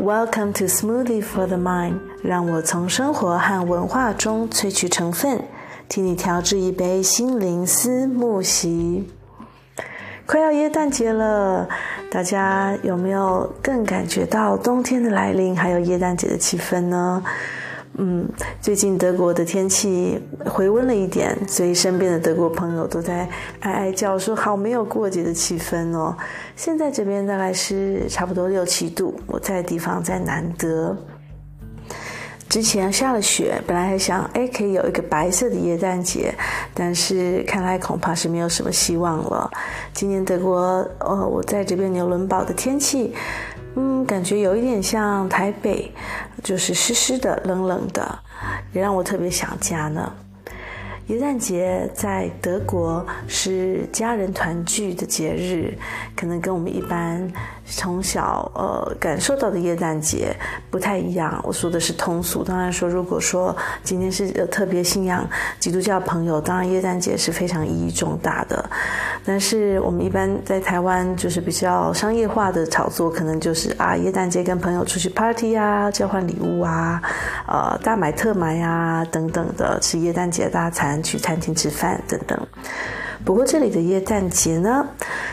Welcome to Smoothie for the Mind。让我从生活和文化中萃取成分，替你调制一杯心灵思慕昔。快要耶诞节了，大家有没有更感觉到冬天的来临，还有耶诞节的气氛呢？嗯，最近德国的天气回温了一点，所以身边的德国朋友都在哀哀叫说：“好没有过节的气氛哦。”现在这边大概是差不多六七度，我在的地方在南德。之前下了雪，本来还想哎可以有一个白色的耶诞节，但是看来恐怕是没有什么希望了。今年德国，呃，我在这边纽伦堡的天气。嗯，感觉有一点像台北，就是湿湿的、冷冷的，也让我特别想家呢。元旦节在德国是家人团聚的节日，可能跟我们一般从小呃感受到的耶诞节不太一样。我说的是通俗，当然说如果说今天是特别信仰基督教朋友，当然耶诞节是非常意义重大的。但是我们一般在台湾就是比较商业化的炒作，可能就是啊耶诞节跟朋友出去 party 啊，交换礼物啊，呃大买特买啊等等的，吃耶诞节大餐。去餐厅吃饭等等，不过这里的耶诞节呢，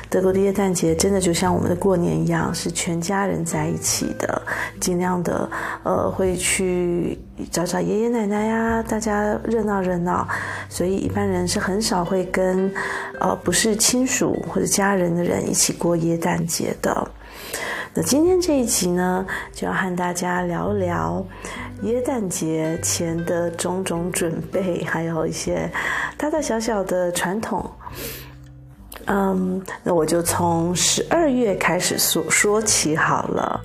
德国的耶诞节真的就像我们的过年一样，是全家人在一起的，尽量的呃会去找找爷爷奶奶呀，大家热闹热闹，所以一般人是很少会跟呃不是亲属或者家人的人一起过耶诞节的。那今天这一集呢，就要和大家聊聊耶诞节前的种种准备，还有一些大大小小的传统。Yeah. 嗯，那我就从十二月开始说说起好了。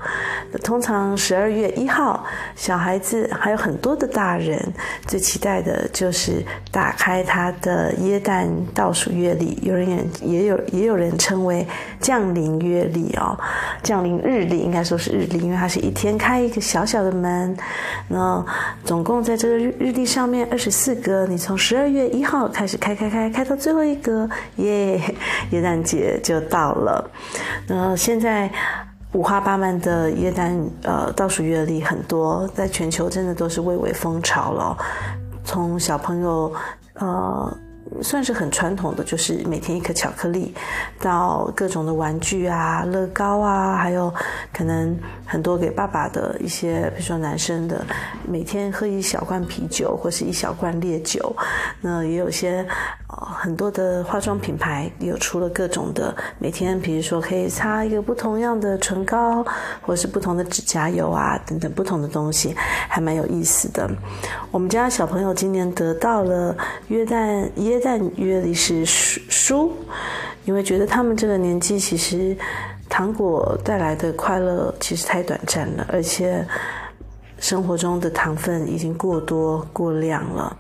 通常十二月一号，小孩子还有很多的大人最期待的就是打开他的耶诞倒数月历，有人也也有也有人称为降临月历哦，降临日历应该说是日历，因为它是一天开一个小小的门。那总共在这个日日历上面二十四格，你从十二月一号开始开开开开到最后一格，耶，耶诞节就到了。那现在。五花八门的耶诞呃倒数月历很多，在全球真的都是蔚为风潮了。从小朋友呃算是很传统的，就是每天一颗巧克力，到各种的玩具啊、乐高啊，还有可能很多给爸爸的一些，比如说男生的，每天喝一小罐啤酒或是一小罐烈酒。那也有些。哦很多的化妆品牌有出了各种的，每天比如说可以擦一个不同样的唇膏，或是不同的指甲油啊，等等不同的东西，还蛮有意思的。我们家小朋友今年得到了耶诞耶诞月历是书，因为觉得他们这个年纪其实糖果带来的快乐其实太短暂了，而且生活中的糖分已经过多过量了。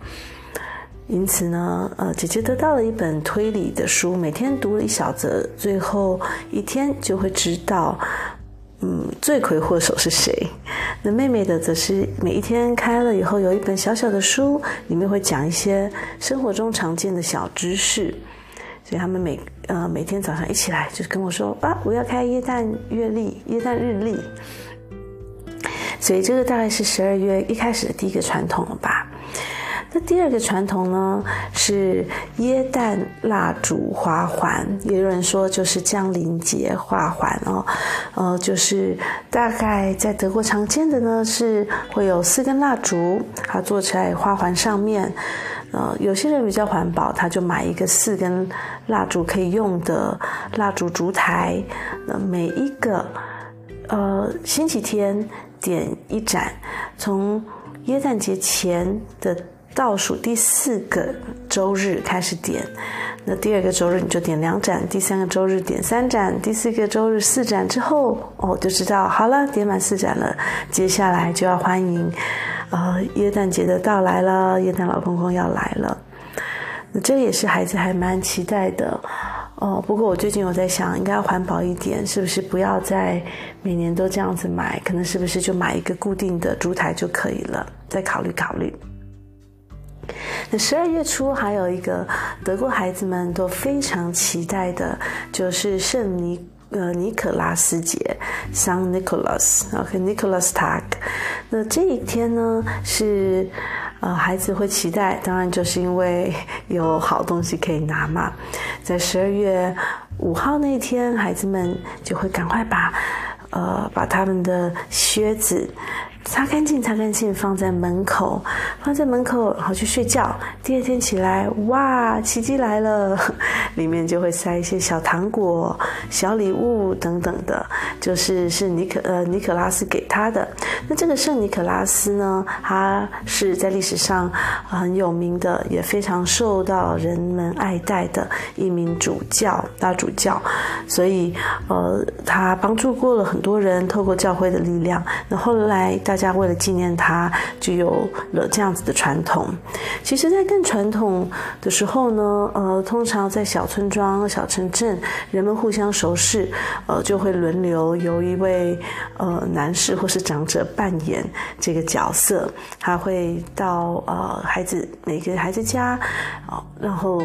因此呢，呃，姐姐得到了一本推理的书，每天读了一小则，最后一天就会知道，嗯，罪魁祸首是谁。那妹妹的则是每一天开了以后，有一本小小的书，里面会讲一些生活中常见的小知识。所以他们每呃每天早上一起来，就是跟我说啊，我要开耶诞月历、耶诞日历。所以这个大概是十二月一开始的第一个传统了吧。那第二个传统呢，是耶诞蜡烛花环，也有人说就是降临节花环哦，呃，就是大概在德国常见的呢，是会有四根蜡烛，它做在花环上面。呃，有些人比较环保，他就买一个四根蜡烛可以用的蜡烛烛台，那每一个呃星期天点一盏，从耶诞节前的。倒数第四个周日开始点，那第二个周日你就点两盏，第三个周日点三盏，第四个周日四盏之后，哦，就知道好了，点满四盏了，接下来就要欢迎，呃，耶诞节的到来了，耶诞老公公要来了，那这也是孩子还蛮期待的，哦，不过我最近有在想，应该要环保一点，是不是不要再每年都这样子买，可能是不是就买一个固定的烛台就可以了，再考虑考虑。那十二月初还有一个德国孩子们都非常期待的，就是圣尼呃尼可拉斯节，Saint Nicholas，OK，Nicholas Tag。那这一天呢是呃孩子会期待，当然就是因为有好东西可以拿嘛。在十二月五号那天，孩子们就会赶快把呃把他们的靴子。擦干净，擦干净，放在门口，放在门口，然后去睡觉。第二天起来，哇，奇迹来了，里面就会塞一些小糖果、小礼物等等的，就是是尼可呃尼可拉斯给他的。那这个圣尼可拉斯呢，他是在历史上很有名的，也非常受到人们爱戴的一名主教大主教，所以呃，他帮助过了很多人，透过教会的力量。那后来大。大家为了纪念他，就有了这样子的传统。其实，在更传统的时候呢，呃，通常在小村庄、小城镇，人们互相熟识，呃，就会轮流由一位呃男士或是长者扮演这个角色，他会到呃孩子每个孩子家，哦，然后。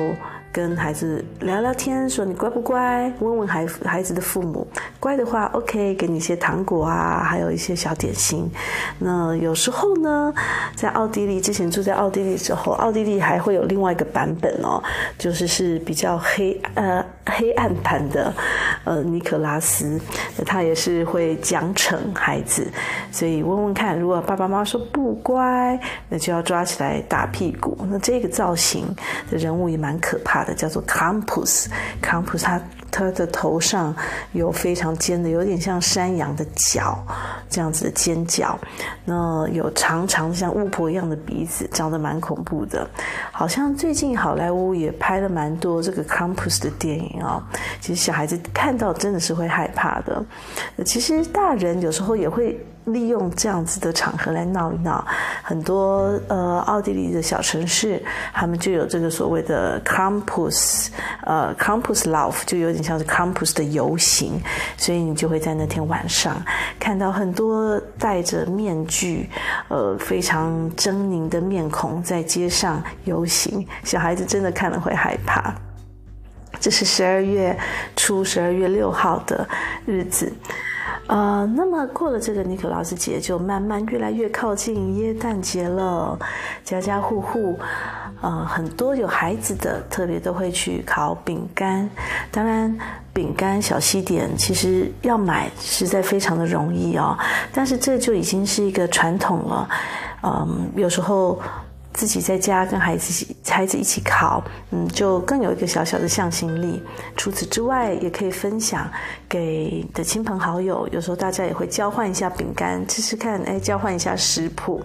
跟孩子聊聊天，说你乖不乖？问问孩孩子的父母，乖的话，OK，给你一些糖果啊，还有一些小点心。那有时候呢，在奥地利之前住在奥地利之后，奥地利还会有另外一个版本哦，就是是比较黑呃黑暗版的呃尼克拉斯，他也是会奖惩孩子，所以问问看，如果爸爸妈妈说不乖，那就要抓起来打屁股。那这个造型的人物也蛮可怕的。叫做 Campus，Campus 他他的头上有非常尖的，有点像山羊的角，这样子的尖角。那有长长的像巫婆一样的鼻子，长得蛮恐怖的。好像最近好莱坞也拍了蛮多这个 Compus 的电影哦。其实小孩子看到真的是会害怕的。其实大人有时候也会。利用这样子的场合来闹一闹，很多呃奥地利的小城市，他们就有这个所谓的 “campus” 呃 “campus love”，就有点像是 “campus” 的游行，所以你就会在那天晚上看到很多戴着面具，呃非常狰狞的面孔在街上游行，小孩子真的看了会害怕。这是十二月初，十二月六号的日子。呃，那么过了这个尼可拉斯节，就慢慢越来越靠近耶诞节了。家家户户，呃，很多有孩子的，特别都会去烤饼干。当然，饼干小西点其实要买实在非常的容易哦，但是这就已经是一个传统了。嗯，有时候。自己在家跟孩子孩子一起烤，嗯，就更有一个小小的向心力。除此之外，也可以分享给的亲朋好友。有时候大家也会交换一下饼干，吃吃看，哎，交换一下食谱。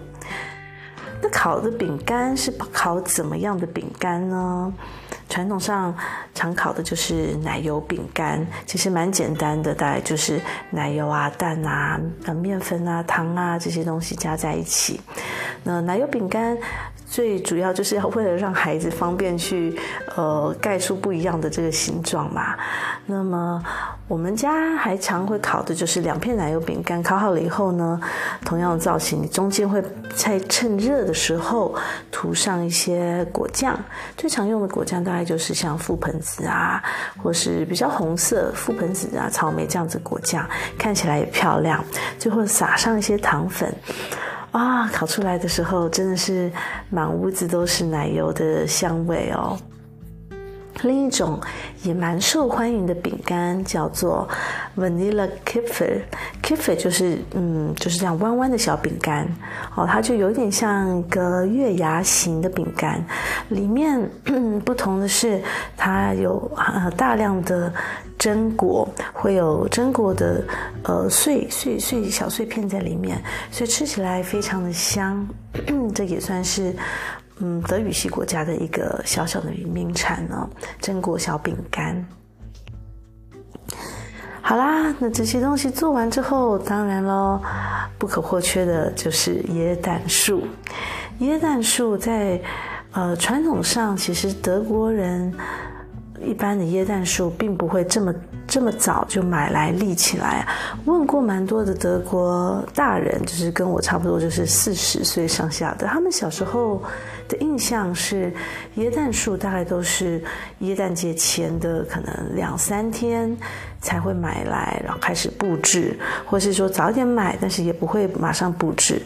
那烤的饼干是烤怎么样的饼干呢？传统上常烤的就是奶油饼干，其实蛮简单的，大概就是奶油啊、蛋啊、呃、面粉啊、糖啊这些东西加在一起。那奶油饼干。最主要就是要为了让孩子方便去，呃，盖出不一样的这个形状嘛。那么我们家还常会烤的就是两片奶油饼干，烤好了以后呢，同样的造型，中间会在趁热的时候涂上一些果酱。最常用的果酱大概就是像覆盆子啊，或是比较红色覆盆子啊、草莓这样子果酱，看起来也漂亮。最后撒上一些糖粉。啊，烤出来的时候真的是满屋子都是奶油的香味哦。另一种也蛮受欢迎的饼干叫做 Vanilla kiffer，kiffer 就是嗯就是这样弯弯的小饼干。哦，它就有点像一个月牙形的饼干，里面不同的是它有呃大量的榛果，会有榛果的呃碎碎碎小碎片在里面，所以吃起来非常的香，这也算是。嗯，德语系国家的一个小小的名产呢，榛果小饼干。好啦，那这些东西做完之后，当然咯，不可或缺的就是椰蛋树。椰蛋树在呃传统上，其实德国人一般的椰蛋树并不会这么这么早就买来立起来。问过蛮多的德国大人，就是跟我差不多，就是四十岁上下的，他们小时候的印象是，椰蛋树大概都是椰蛋节前的可能两三天才会买来，然后开始布置，或是说早点买，但是也不会马上布置。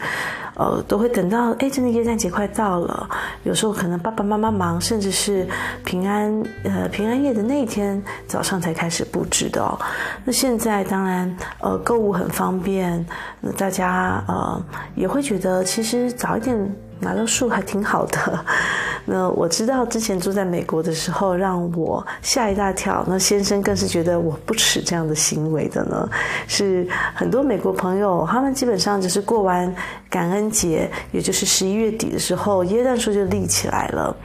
呃，都会等到哎，真的耶诞节快到了，有时候可能爸爸妈妈忙，甚至是平安呃平安夜的那一天早上才开始布置的哦。那现在当然呃购物很方便，那大家呃也会觉得其实早一点拿到树还挺好的。那我知道之前住在美国的时候，让我吓一大跳。那先生更是觉得我不耻这样的行为的呢。是很多美国朋友，他们基本上就是过完感恩节，也就是十一月底的时候，耶诞树就立起来了。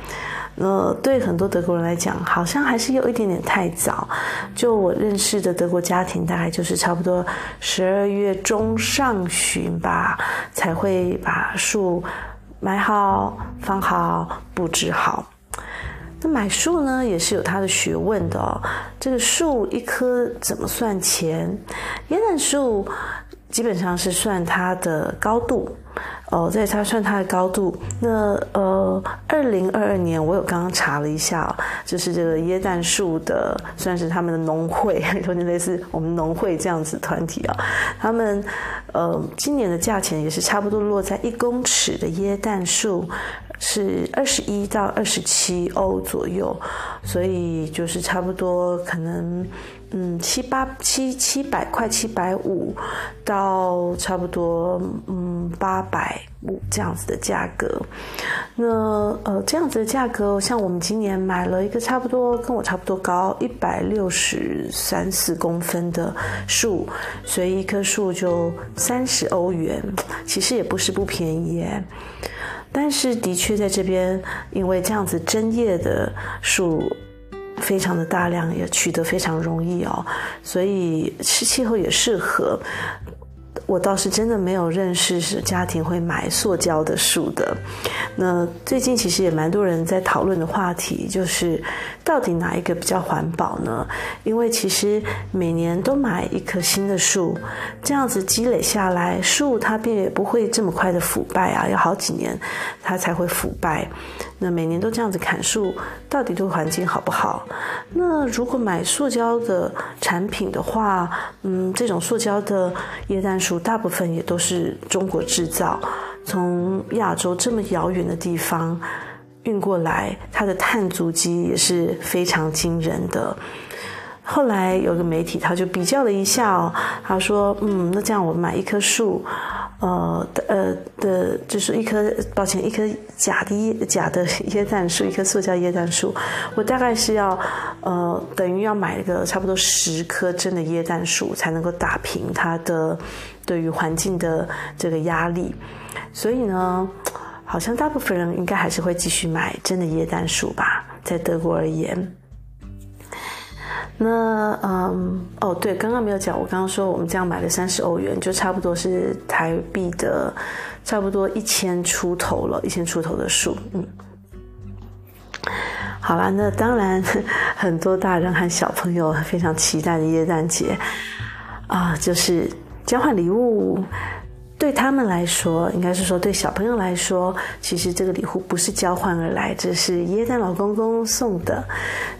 那对很多德国人来讲，好像还是有一点点太早。就我认识的德国家庭，大概就是差不多十二月中上旬吧，才会把树。买好、放好、布置好。那买树呢，也是有它的学问的哦。这个树一棵怎么算钱？椰子树基本上是算它的高度。哦，在它算它的高度。那呃，二零二二年我有刚刚查了一下，就是这个椰蛋树的，算是他们的农会，有点类似我们农会这样子团体啊。他们呃，今年的价钱也是差不多落在一公尺的椰蛋树是二十一到二十七欧左右，所以就是差不多可能。嗯，七八七七百块，七百五到差不多嗯八百五这样子的价格。那呃这样子的价格，像我们今年买了一个差不多跟我差不多高一百六十三四公分的树，所以一棵树就三十欧元，其实也不是不便宜。但是的确在这边，因为这样子针叶的树。非常的大量，也取得非常容易哦，所以是气候也适合。我倒是真的没有认识是家庭会买塑胶的树的。那最近其实也蛮多人在讨论的话题，就是到底哪一个比较环保呢？因为其实每年都买一棵新的树，这样子积累下来，树它便也不会这么快的腐败啊，要好几年它才会腐败。那每年都这样子砍树，到底对环境好不好？那如果买塑胶的产品的话，嗯，这种塑胶的液氮树大部分也都是中国制造，从亚洲这么遥远的地方运过来，它的碳足迹也是非常惊人的。后来有个媒体他就比较了一下哦，他说，嗯，那这样我买一棵树。呃的呃的，就是一棵，抱歉，一棵假的假的椰蛋树，一棵塑胶椰蛋树，我大概是要呃等于要买一个差不多十棵真的椰蛋树，才能够打平它的对于环境的这个压力。所以呢，好像大部分人应该还是会继续买真的椰蛋树吧，在德国而言。那嗯哦对，刚刚没有讲，我刚刚说我们这样买了三十欧元，就差不多是台币的差不多一千出头了，一千出头的数，嗯。好啦，那当然很多大人和小朋友非常期待的耶诞节啊，就是交换礼物。对他们来说，应该是说对小朋友来说，其实这个礼物不是交换而来，这是耶诞老公公送的，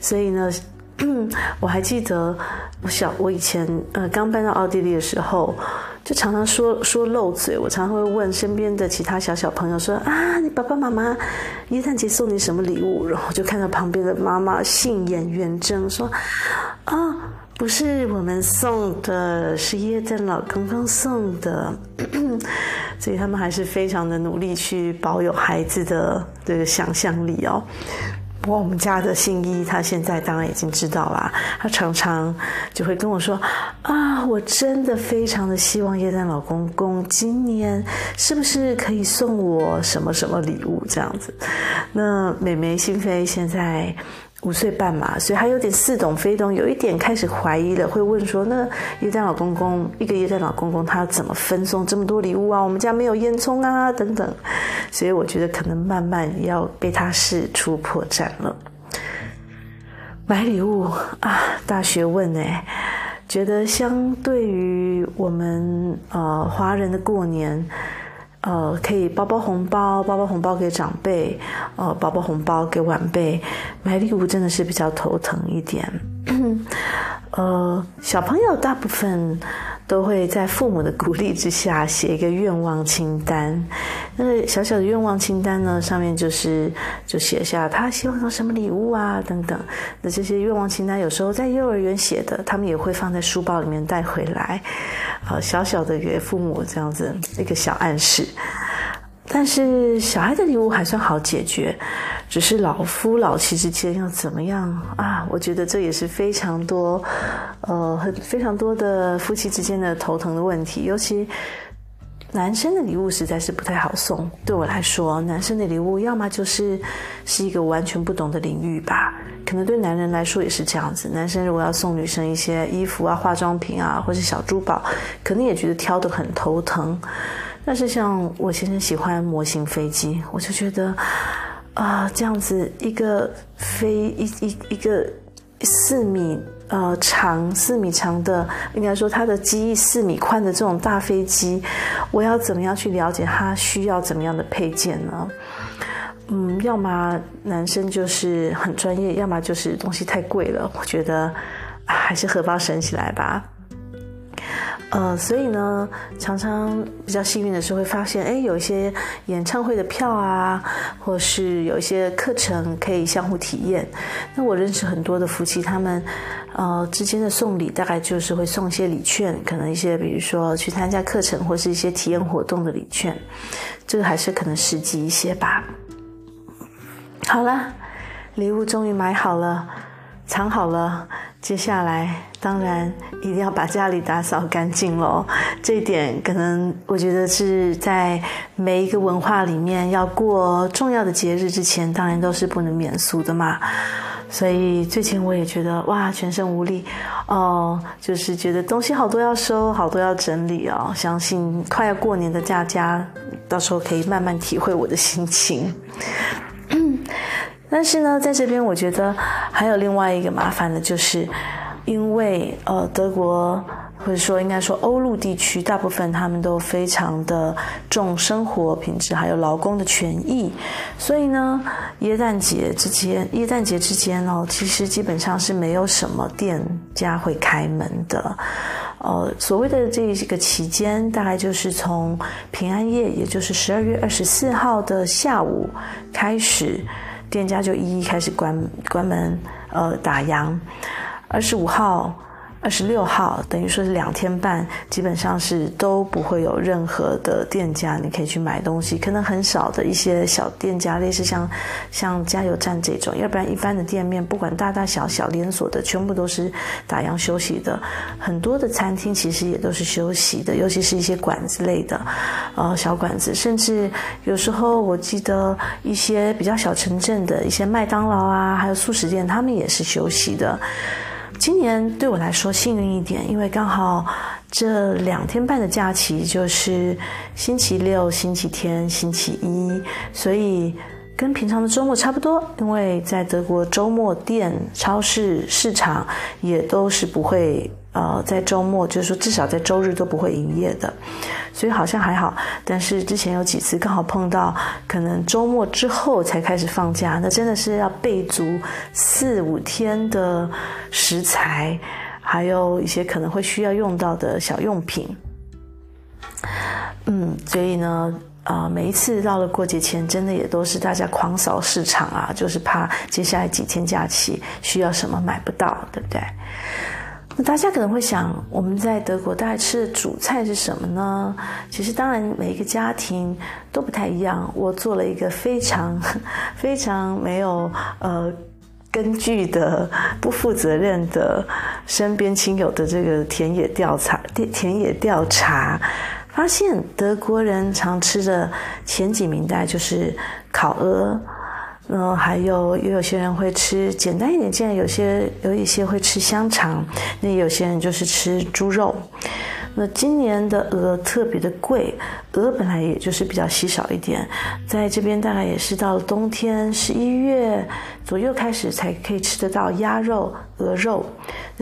所以呢。我还记得我小我以前呃刚搬到奥地利的时候，就常常说说漏嘴。我常常会问身边的其他小小朋友说啊，你爸爸妈妈耶诞节送你什么礼物？然后就看到旁边的妈妈杏眼圆睁说啊，不是我们送的，是耶诞老公公送的。所以他们还是非常的努力去保有孩子的这个想象力哦。我们家的新一，他现在当然已经知道啦。他常常就会跟我说：“啊，我真的非常的希望叶丹老公公今年是不是可以送我什么什么礼物这样子。”那美眉心扉现在。五岁半嘛，所以还有点似懂非懂，有一点开始怀疑了，会问说：“那耶诞老公公，一个耶诞老公公，他怎么分送这么多礼物啊？我们家没有烟囱啊，等等。”所以我觉得可能慢慢要被他试出破绽了。买礼物啊，大学问诶，觉得相对于我们呃华人的过年，呃，可以包包红包，包包红包给长辈，呃，包包红包给晚辈，买礼物真的是比较头疼一点。呃，小朋友大部分都会在父母的鼓励之下写一个愿望清单。那个小小的愿望清单呢，上面就是就写下他希望有什么礼物啊等等。那这些愿望清单有时候在幼儿园写的，他们也会放在书包里面带回来，好，小小的给父母这样子一个小暗示。但是小孩的礼物还算好解决，只是老夫老妻之间要怎么样啊？我觉得这也是非常多，呃，很非常多的夫妻之间的头疼的问题。尤其男生的礼物实在是不太好送。对我来说，男生的礼物要么就是是一个完全不懂的领域吧，可能对男人来说也是这样子。男生如果要送女生一些衣服啊、化妆品啊，或是小珠宝，可能也觉得挑得很头疼。但是像我先生喜欢模型飞机，我就觉得啊、这样子一个飞一一一个四米呃长四米长的，应该说它的机翼四米宽的这种大飞机，我要怎么样去了解它需要怎么样的配件呢？嗯，要么男生就是很专业，要么就是东西太贵了，我觉得、还是荷包省起来吧。呃，所以呢，常常比较幸运的是会发现，哎，有一些演唱会的票啊，或是有一些课程可以相互体验。那我认识很多的夫妻，他们呃之间的送礼大概就是会送一些礼券，可能一些比如说去参加课程或是一些体验活动的礼券，这个还是可能实际一些吧。好了，礼物终于买好了，藏好了。接下来，当然一定要把家里打扫干净喽。这一点可能我觉得是在每一个文化里面要过重要的节日之前，当然都是不能免俗的嘛。所以最近我也觉得哇，全身无力哦，就是觉得东西好多要收，好多要整理哦。相信快要过年的大家，到时候可以慢慢体会我的心情。但是呢，在这边我觉得还有另外一个麻烦的，就是因为呃，德国或者说应该说欧陆地区，大部分他们都非常的重生活品质，还有劳工的权益，所以呢，耶诞节之间，耶诞节之间哦，其实基本上是没有什么店家会开门的。呃，所谓的这个期间，大概就是从平安夜，也就是十二月二十四号的下午开始。店家就一一开始关关门，呃，打烊。二十五号。二十六号等于说是两天半，基本上是都不会有任何的店家，你可以去买东西。可能很少的一些小店家，类似像像加油站这种，要不然一般的店面，不管大大小小连锁的，全部都是打烊休息的。很多的餐厅其实也都是休息的，尤其是一些馆子类的，呃，小馆子，甚至有时候我记得一些比较小城镇的一些麦当劳啊，还有速食店，他们也是休息的。今年对我来说幸运一点，因为刚好这两天半的假期就是星期六、星期天、星期一，所以跟平常的周末差不多。因为在德国，周末店、超市、市场也都是不会。呃，在周末，就是说至少在周日都不会营业的，所以好像还好。但是之前有几次刚好碰到，可能周末之后才开始放假，那真的是要备足四五天的食材，还有一些可能会需要用到的小用品。嗯，所以呢，呃，每一次到了过节前，真的也都是大家狂扫市场啊，就是怕接下来几天假期需要什么买不到，对不对？那大家可能会想，我们在德国大概吃的主菜是什么呢？其实当然每一个家庭都不太一样。我做了一个非常非常没有呃根据的、不负责任的身边亲友的这个田野调查，田野调查，发现德国人常吃的前几名大概就是烤鹅。然后，还有也有些人会吃简单一点，既然有些有一些会吃香肠，那有些人就是吃猪肉。那今年的鹅特别的贵，鹅本来也就是比较稀少一点，在这边大概也是到了冬天十一月左右开始才可以吃得到鸭肉、鹅肉。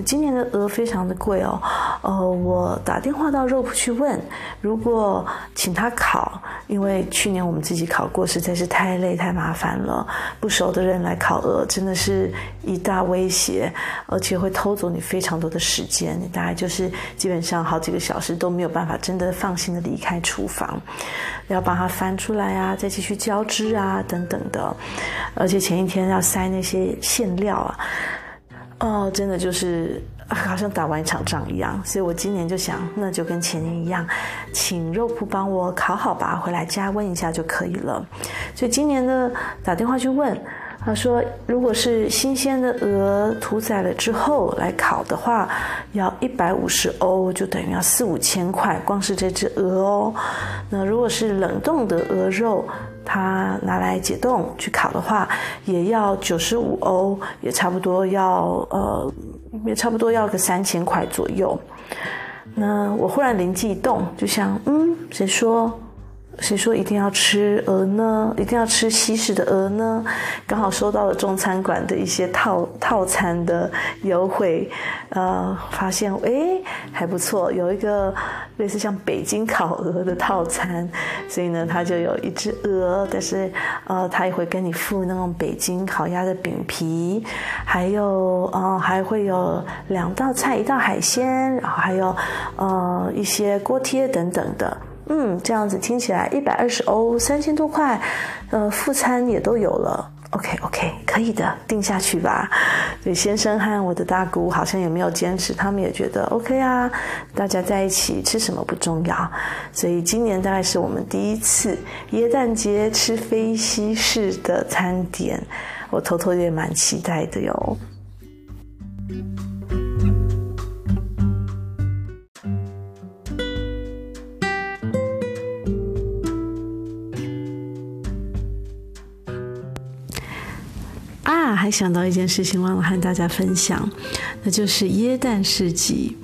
今年的鹅非常的贵哦，呃，我打电话到肉铺去问，如果请他烤，因为去年我们自己烤过，实在是太累太麻烦了，不熟的人来烤鹅真的是一大威胁，而且会偷走你非常多的时间，大概就是基本上好几个小时都没有办法真的放心的离开厨房，要把它翻出来啊，再继续浇汁啊等等的，而且前一天要塞那些馅料啊。哦，真的就是好像打完一场仗一样，所以我今年就想，那就跟前年一样，请肉铺帮我烤好吧，回来加温一下就可以了。所以今年呢，打电话去问，他说，如果是新鲜的鹅屠宰了之后来烤的话，要一百五十欧，就等于要四五千块，光是这只鹅哦。那如果是冷冻的鹅肉，它拿来解冻去烤的话，也要九十五欧，也差不多要呃，也差不多要个三千块左右。那我忽然灵机一动，就想，嗯，谁说？谁说一定要吃鹅呢？一定要吃西式的鹅呢？刚好收到了中餐馆的一些套套餐的优惠，呃，发现诶还不错，有一个类似像北京烤鹅的套餐，所以呢，它就有一只鹅，但是呃，它也会跟你附那种北京烤鸭的饼皮，还有呃，还会有两道菜，一道海鲜，然后还有呃一些锅贴等等的。嗯，这样子听起来一百二十欧，三千多块，呃，副餐也都有了。OK OK，可以的，定下去吧。所以先生和我的大姑好像也没有坚持，他们也觉得 OK 啊。大家在一起吃什么不重要，所以今年大概是我们第一次耶诞节吃非西式的餐点，我偷偷也蛮期待的哟。还想到一件事情，忘了和大家分享，那就是耶诞市集。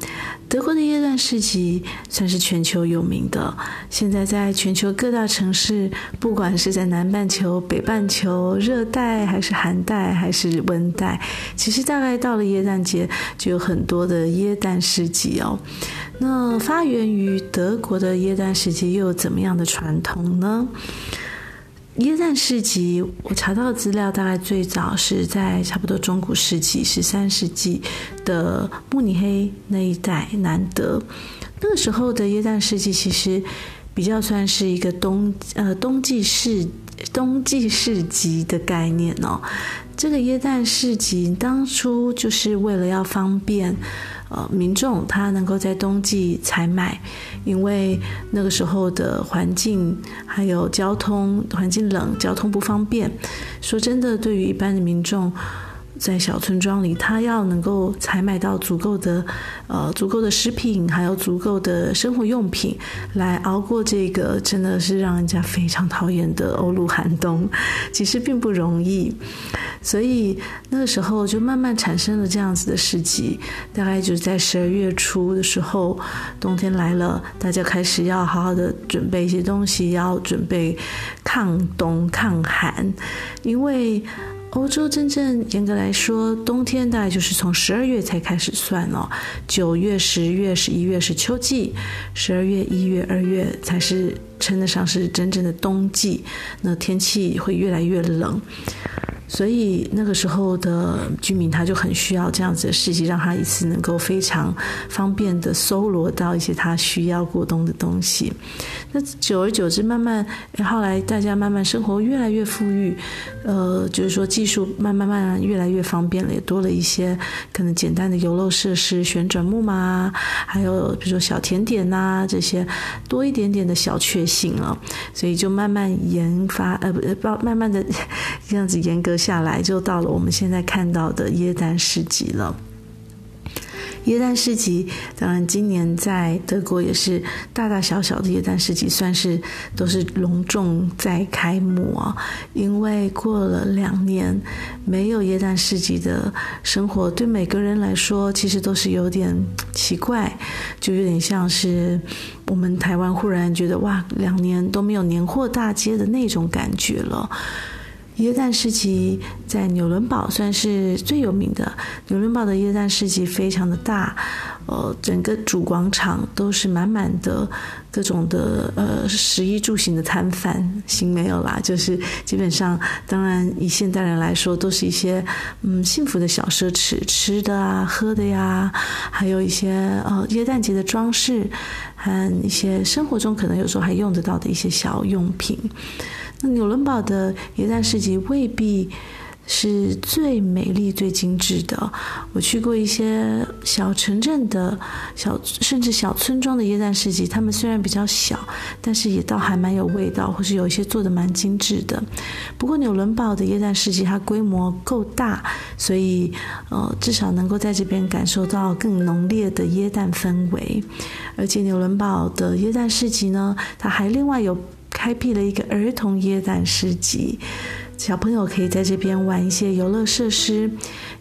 德国的耶诞市集算是全球有名的。现在在全球各大城市，不管是在南半球、北半球、热带还是寒带还是温带，其实大概到了耶诞节，就有很多的耶诞市集哦。那发源于德国的耶诞市集又有怎么样的传统呢？耶诞市集，我查到的资料大概最早是在差不多中古世纪十三世纪的慕尼黑那一带，南德。那个时候的耶诞市集其实比较算是一个冬呃冬季市冬季市集的概念哦。这个耶诞市集当初就是为了要方便。呃，民众他能够在冬季采买，因为那个时候的环境还有交通环境冷，交通不方便。说真的，对于一般的民众。在小村庄里，他要能够采买到足够的，呃，足够的食品，还有足够的生活用品，来熬过这个真的是让人家非常讨厌的欧陆寒冬，其实并不容易。所以那个时候就慢慢产生了这样子的市集，大概就是在十二月初的时候，冬天来了，大家开始要好好的准备一些东西，要准备抗冬抗寒，因为。欧洲真正严格来说，冬天大概就是从十二月才开始算哦。九月、十月、十一月是秋季，十二月、一月、二月才是称得上是真正的冬季。那天气会越来越冷。所以那个时候的居民他就很需要这样子的市集，让他一次能够非常方便的搜罗到一些他需要过冬的东西。那久而久之，慢慢后来大家慢慢生活越来越富裕，呃，就是说技术慢慢慢慢越来越方便了，也多了一些可能简单的游乐设施，旋转木马，还有比如说小甜点呐、这些，多一点点的小确幸啊，所以就慢慢研发，呃不，慢慢的这样子严格。下来就到了我们现在看到的耶诞市集了。耶诞市集，当然今年在德国也是大大小小的耶诞市集，算是都是隆重在开幕啊。因为过了两年没有耶诞市集的生活，对每个人来说其实都是有点奇怪，就有点像是我们台湾忽然觉得哇，两年都没有年货大街的那种感觉了。耶诞市集在纽伦堡算是最有名的。纽伦堡的耶诞市集非常的大，呃，整个主广场都是满满的各种的呃食衣住行的摊贩，行没有啦，就是基本上，当然以现代人来说，都是一些嗯幸福的小奢侈，吃的啊、喝的呀，还有一些呃耶诞节的装饰和一些生活中可能有时候还用得到的一些小用品。那纽伦堡的耶诞市集未必是最美丽、最精致的。我去过一些小城镇的小，甚至小村庄的耶诞市集，他们虽然比较小，但是也倒还蛮有味道，或是有一些做得蛮精致的。不过纽伦堡的耶诞市集它规模够大，所以呃，至少能够在这边感受到更浓烈的耶诞氛围。而且纽伦堡的耶诞市集呢，它还另外有。开辟了一个儿童椰蛋市集，小朋友可以在这边玩一些游乐设施，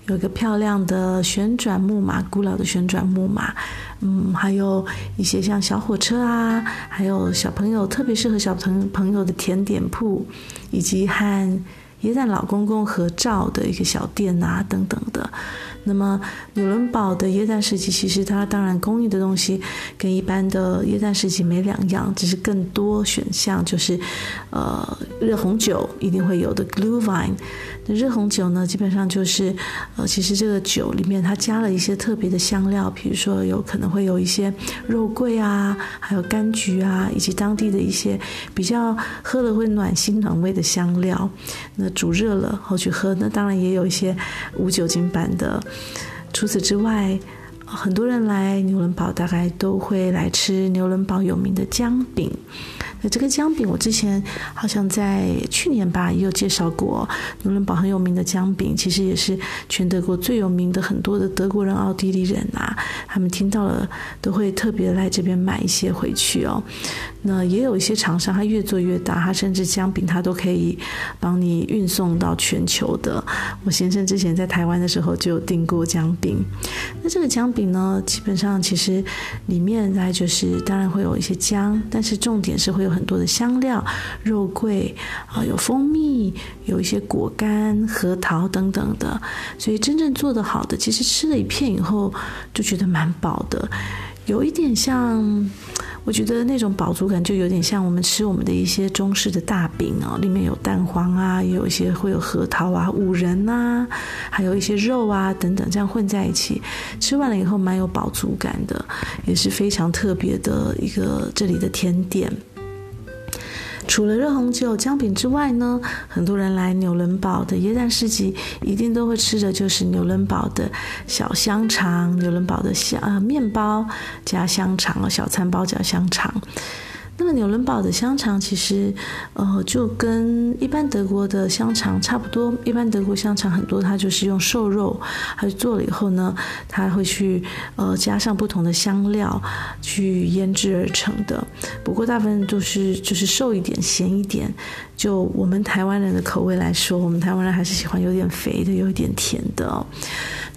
有一个漂亮的旋转木马，古老的旋转木马，嗯，还有一些像小火车啊，还有小朋友特别适合小朋朋友的甜点铺，以及和椰蛋老公公合照的一个小店啊，等等的。那么纽伦堡的耶诞市集，其实它当然工艺的东西跟一般的耶诞市集没两样，只是更多选项，就是呃热红酒一定会有的 glue wine。那热红酒呢，基本上就是呃其实这个酒里面它加了一些特别的香料，比如说有可能会有一些肉桂啊，还有柑橘啊，以及当地的一些比较喝了会暖心暖胃的香料。那煮热了后去喝，那当然也有一些无酒精版的。除此之外，很多人来纽伦堡，大概都会来吃纽伦堡有名的姜饼。那这个姜饼，我之前好像在去年吧也有介绍过。纽伦堡很有名的姜饼，其实也是全德国最有名的。很多的德国人、奥地利人啊，他们听到了都会特别来这边买一些回去哦。那也有一些厂商，他越做越大，他甚至姜饼他都可以帮你运送到全球的。我先生之前在台湾的时候就有订过姜饼。那这个姜饼呢，基本上其实里面大概就是当然会有一些姜，但是重点是会有很多的香料、肉桂啊，有蜂蜜，有一些果干、核桃等等的。所以真正做得好的，其实吃了一片以后就觉得蛮饱的，有一点像。我觉得那种饱足感就有点像我们吃我们的一些中式的大饼哦，里面有蛋黄啊，也有一些会有核桃啊、五仁啊，还有一些肉啊等等，这样混在一起，吃完了以后蛮有饱足感的，也是非常特别的一个这里的甜点。除了热红酒、姜饼之外呢，很多人来纽伦堡的耶诞市集，一定都会吃的就是纽伦堡的小香肠、纽伦堡的香呃面包加香肠、小餐包加香肠。那么纽伦堡的香肠其实，呃，就跟一般德国的香肠差不多。一般德国香肠很多，它就是用瘦肉，它做了以后呢，它会去呃加上不同的香料去腌制而成的。不过大部分都是就是瘦一点、咸一点。就我们台湾人的口味来说，我们台湾人还是喜欢有点肥的、有一点甜的哦。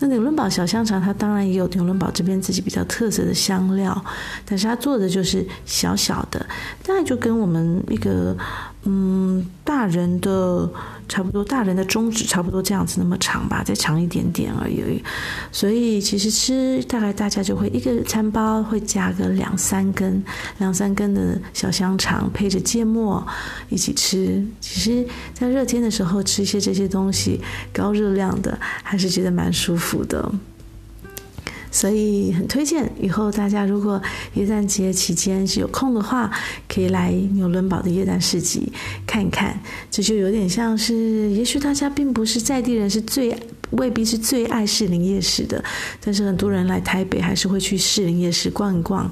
那纽伦堡小香肠，它当然也有纽伦堡这边自己比较特色的香料，但是它做的就是小小的，大概就跟我们一个嗯大人的差不多，大人的中指差不多这样子那么长吧，再长一点点而已。所以其实吃大概大家就会一个餐包会加个两三根、两三根的小香肠，配着芥末一起吃。其实，在热天的时候吃一些这些东西，高热量的，还是觉得蛮舒服的，所以很推荐。以后大家如果耶诞节期间是有空的话，可以来纽伦堡的耶诞市集看一看。这就有点像是，也许大家并不是在地人，是最未必是最爱士林夜市的，但是很多人来台北还是会去士林夜市逛一逛。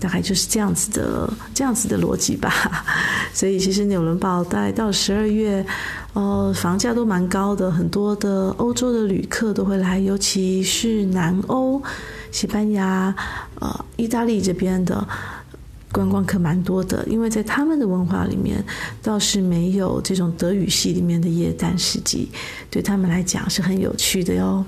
大概就是这样子的，这样子的逻辑吧。所以其实纽伦堡大概到十二月，呃，房价都蛮高的，很多的欧洲的旅客都会来，尤其是南欧，西班牙、呃，意大利这边的观光客蛮多的，因为在他们的文化里面倒是没有这种德语系里面的耶诞市集，对他们来讲是很有趣的哟。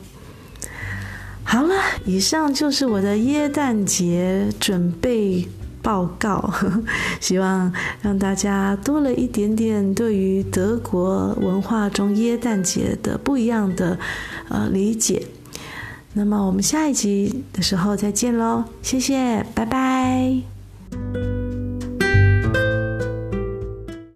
好了，以上就是我的耶诞节准备报告，希望让大家多了一点点对于德国文化中耶诞节的不一样的呃理解。那么我们下一集的时候再见喽，谢谢，拜拜。Música